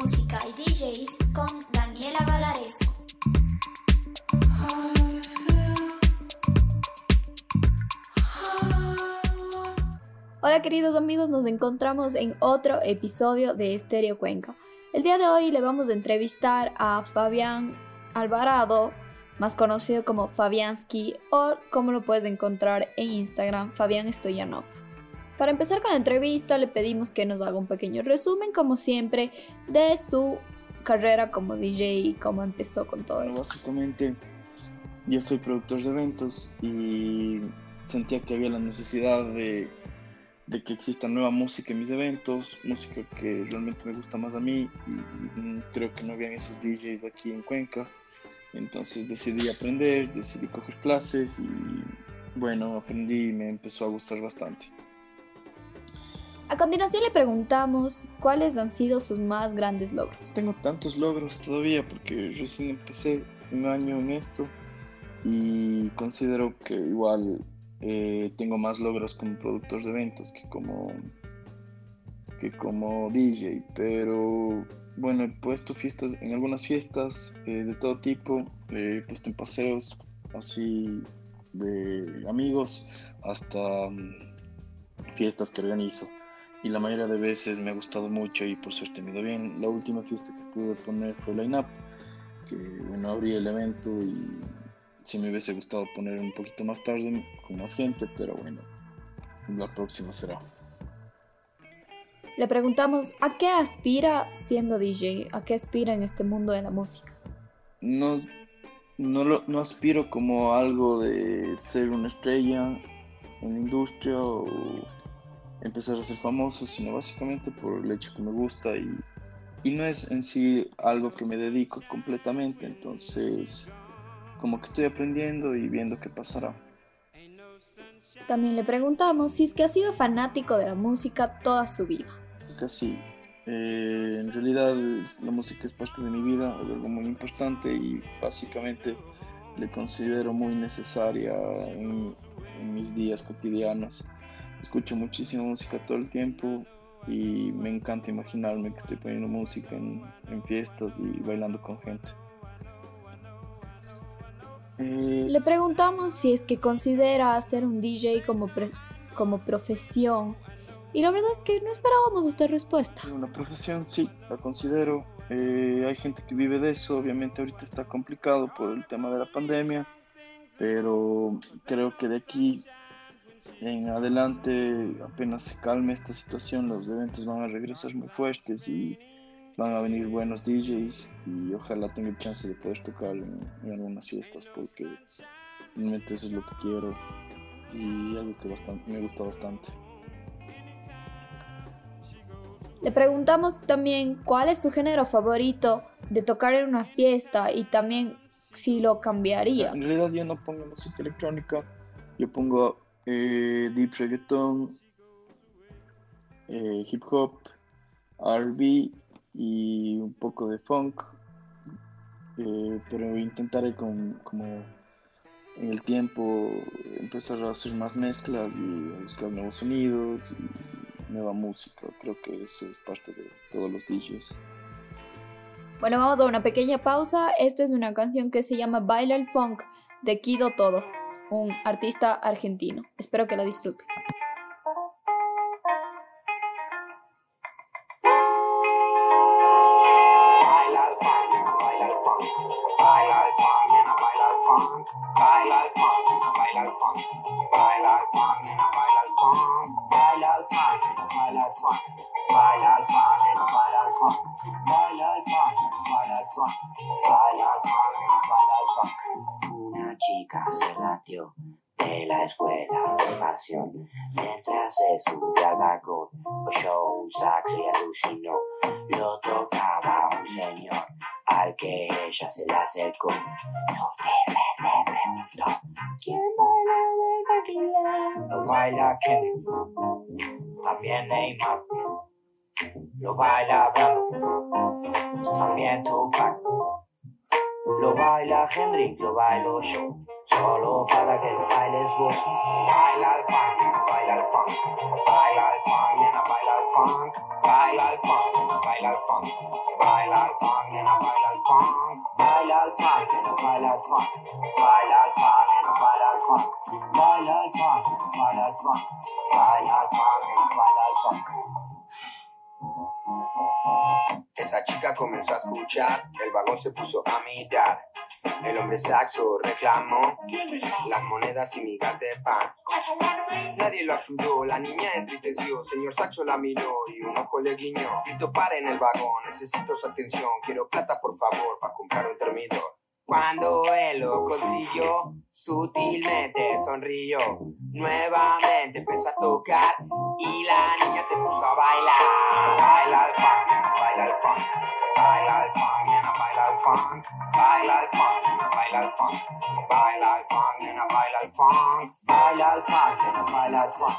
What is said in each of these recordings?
música y DJs con Daniela Valarescu. Hola queridos amigos, nos encontramos en otro episodio de Estéreo Cuenca. El día de hoy le vamos a entrevistar a Fabián Alvarado, más conocido como Fabiansky o como lo puedes encontrar en Instagram, Fabián Stoyanov. Para empezar con la entrevista le pedimos que nos haga un pequeño resumen, como siempre, de su carrera como DJ y cómo empezó con todo Bueno, esto. básicamente, yo soy productor de eventos y sentía que había la necesidad de, de que exista nueva música en mis eventos, música que realmente me gusta más a mí y, y creo que no habían esos DJs aquí en Cuenca. Entonces decidí aprender, decidí coger clases y bueno, aprendí y me empezó a gustar bastante. A continuación le preguntamos cuáles han sido sus más grandes logros. Tengo tantos logros todavía porque recién empecé un año en esto y considero que igual eh, tengo más logros como productor de eventos que como, que como DJ, pero bueno, he puesto fiestas, en algunas fiestas eh, de todo tipo, eh, he puesto en paseos así de amigos hasta mm, fiestas que organizo y la mayoría de veces me ha gustado mucho y por suerte me ha ido bien. La última fiesta que pude poner fue Line Up, que bueno, abrí el evento y sí me hubiese gustado poner un poquito más tarde con más gente, pero bueno, la próxima será. Le preguntamos a qué aspira siendo DJ, a qué aspira en este mundo de la música. No, no, lo- no aspiro como algo de ser una estrella en la industria o empezar a ser famoso, sino básicamente por el hecho que me gusta y, y no es en sí algo que me dedico completamente, entonces como que estoy aprendiendo y viendo qué pasará. También le preguntamos si es que ha sido fanático de la música toda su vida. Casi. Eh, en realidad la música es parte de mi vida, es algo muy importante y básicamente le considero muy necesaria en, en mis días cotidianos. Escucho muchísima música todo el tiempo y me encanta imaginarme que estoy poniendo música en, en fiestas y bailando con gente. Eh, Le preguntamos si es que considera hacer un DJ como, pre- como profesión. Y la verdad es que no esperábamos esta respuesta. Una profesión, sí, la considero. Eh, hay gente que vive de eso, obviamente ahorita está complicado por el tema de la pandemia, pero creo que de aquí en adelante, apenas se calme esta situación, los eventos van a regresar muy fuertes y van a venir buenos DJs y ojalá tenga el chance de poder tocar en, en algunas fiestas porque realmente eso es lo que quiero y algo que bastante, me gusta bastante. Le preguntamos también cuál es su género favorito de tocar en una fiesta y también si lo cambiaría. En realidad yo no pongo música electrónica, yo pongo eh, deep reggaeton, eh, hip hop, R&B y un poco de funk, eh, pero intentaré con, como en el tiempo empezar a hacer más mezclas y buscar nuevos sonidos y nueva música. Creo que eso es parte de todos los DJs. Bueno, vamos a una pequeña pausa. Esta es una canción que se llama Baila el Funk de Kido Todo, un artista argentino. Espero que la disfruten. Baila Kevin también Neymar lo baila Brando también Tupac lo baila Hendrix, lo bailo yo Solo falta que lo bailes vos. Baila el funk, baila el funk. Baila el funk, nena, baila el funk. Baila el funk, baila el funk. Baila el funk, nena, baila el funk. Baila el funk, nena, baila el funk. Baila el funk, nena, baila el funk. Baila el funk, Esa chica comenzó a escuchar, el vagón se puso a mirar. El hombre saxo reclamó las monedas y migas de pan. Nadie lo ayudó, la niña entristeció. Señor Saxo la miró y un ojo le guiñó. Grito para en el vagón, necesito su atención. Quiero plata, por favor, para comprar un termidor. Cuando él lo consiguió, sutilmente sonrió. Nuevamente empezó a tocar y la niña se puso a bailar. Baila el funk, baila el funk, baila el funk, nena, baila el funk, baila el funk, nena, baila el funk, baila el funk, nena, baila el funk, baila el funk, nena, baila el funk,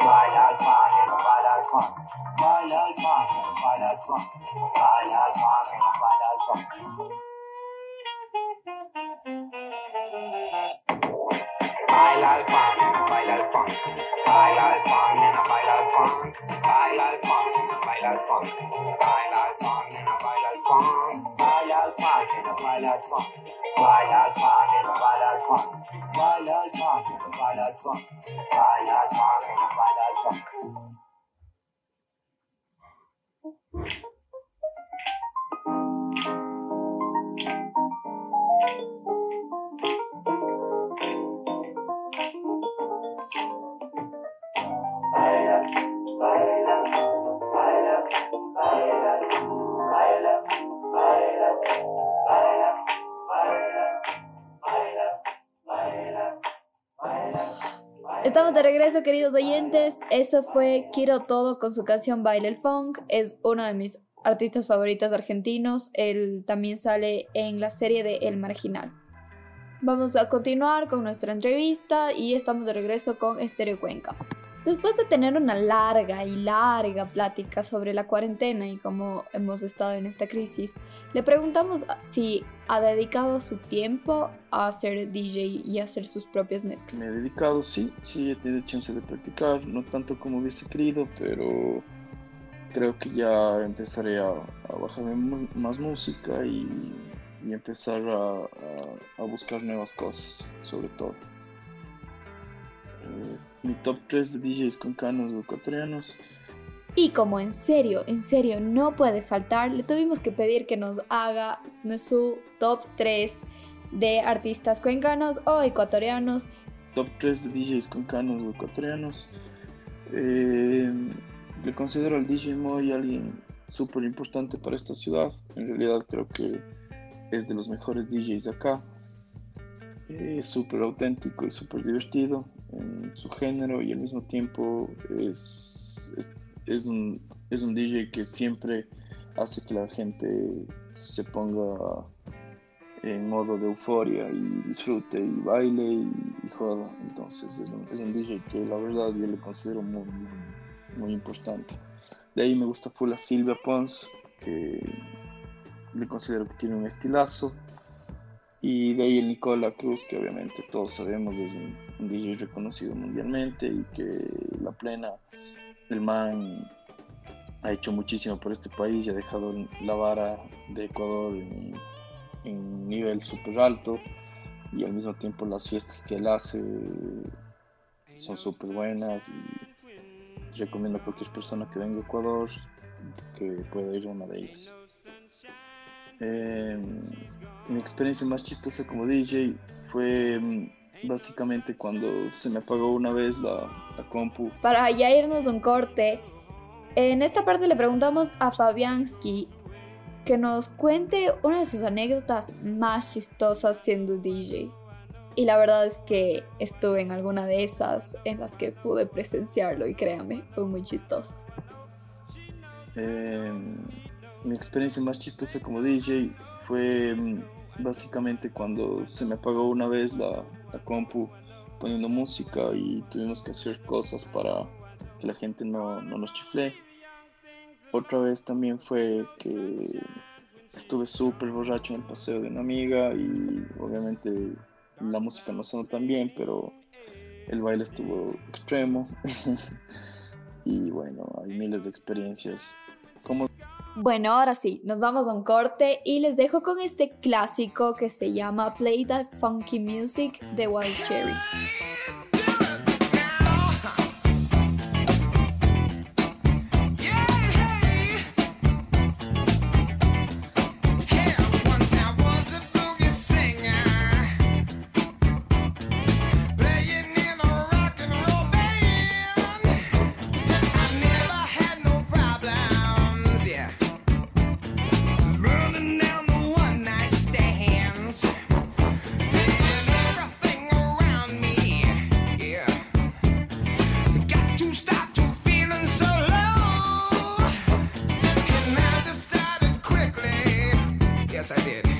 baila el funk, nena, baila el funk, baila el funk, nena, baila el funk, baila el funk, nena, baila el funk. Baila el funk, baila el funk, baila el funk, nena, baila el funk, baila el funk, nena, baila el funk, baila el funk, nena, baila el funk, baila el funk, nena, baila el funk, baila el funk, nena, baila el funk, baila el funk, nena, baila el funk. De regreso, queridos oyentes. Eso fue Quiero Todo con su canción Baile el Funk. Es uno de mis artistas favoritos argentinos. Él también sale en la serie de El Marginal. Vamos a continuar con nuestra entrevista y estamos de regreso con Estéreo Cuenca. Después de tener una larga y larga plática sobre la cuarentena y cómo hemos estado en esta crisis, le preguntamos si ha dedicado su tiempo a ser DJ y a hacer sus propias mezclas. Me he dedicado, sí, sí, he tenido chance de practicar, no tanto como hubiese querido, pero creo que ya empezaré a, a bajarme mu- más música y, empezar a buscar nuevas cosas, sobre todo. Eh, mi top 3 de DJs con canos ecuatorianos. Y como en serio, en serio no puede faltar, le tuvimos que pedir que nos haga su top 3 de artistas cuencanos o ecuatorianos. top 3 de DJs con canos ecuatorianos. Eh, le considero al DJ Moy alguien súper importante para esta ciudad. En realidad creo que es de los mejores DJs de acá. Eh, Es súper auténtico y súper divertido en su género y al mismo tiempo es, es, un, es un DJ que siempre hace que la gente se ponga en modo de euforia y disfrute y baile y, y joda. Entonces es un, es un DJ que la verdad yo le considero muy, muy, importante. De ahí me gusta full Silvia Pons, que le considero que tiene un estilazo. Y de ahí el Nicola Cruz, que obviamente todos sabemos es un, un DJ reconocido mundialmente y que la plena, el man ha hecho muchísimo por este país y ha dejado la vara de Ecuador en, en nivel súper alto y al mismo tiempo las fiestas que él hace son súper buenas y recomiendo a cualquier persona que venga a Ecuador que pueda ir a una de ellas. Eh, mi experiencia más chistosa como DJ fue mm, básicamente cuando se me apagó una vez la, la compu. Para ya irnos a un corte, en esta parte le preguntamos a Fabianski que nos cuente una de sus anécdotas más chistosas siendo DJ. Y la verdad es que estuve en alguna de esas en las que pude presenciarlo y créame, fue muy chistoso. Eh, mi experiencia más chistosa como DJ fue mm, básicamente cuando se me apagó una vez la, la compu poniendo música y tuvimos que hacer cosas para que la gente no, no nos chifle. Otra vez también fue que estuve súper borracho en el paseo de una amiga y obviamente la música no sonó tan bien, pero el baile estuvo extremo. y bueno, hay miles de experiencias. Bueno, ahora sí, nos vamos a un corte y les dejo con este clásico que se llama Play That Funky Music de Wild Cherry. yes I did.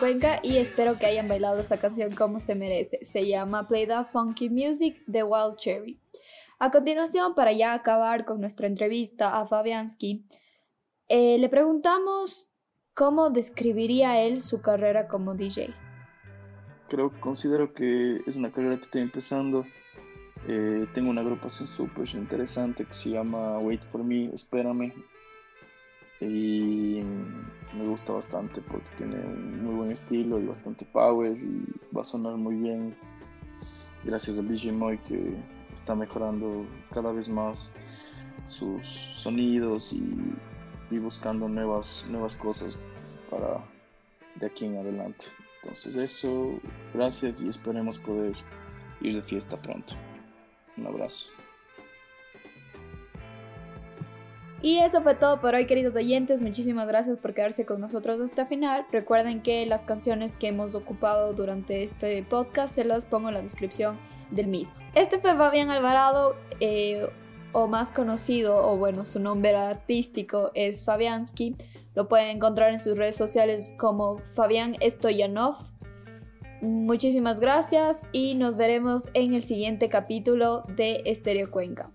Cuenca y espero que hayan bailado esta canción como se merece. Se llama Play That Funky Music de Wild Cherry. A continuación, para ya acabar con nuestra entrevista a Fabiansky, eh, le preguntamos cómo describiría él su carrera como DJ. Creo, considero que es una carrera que estoy empezando. Eh, tengo una agrupación súper interesante que se llama Wait for Me, Espérame. Y me gusta bastante porque tiene un muy buen estilo y bastante power y va a sonar muy bien gracias al DJ Moy que está mejorando cada vez más sus sonidos y, y buscando nuevas, nuevas cosas para de aquí en adelante. Entonces eso, gracias y esperemos poder ir de fiesta pronto. Un abrazo. Y eso fue todo por hoy, queridos oyentes. Muchísimas gracias por quedarse con nosotros hasta el final. Recuerden que las canciones que hemos ocupado durante este podcast se las pongo en la descripción del mismo. Este fue Fabián Alvarado, eh, o más conocido, o bueno, su nombre artístico es Fabiansky. Lo pueden encontrar en sus redes sociales como Fabián Stoyanov. Muchísimas gracias y nos veremos en el siguiente capítulo de Estéreo Cuenca.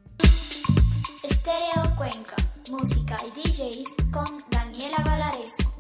Estéreo Cuenca, música y DJs con Daniela Valaresco.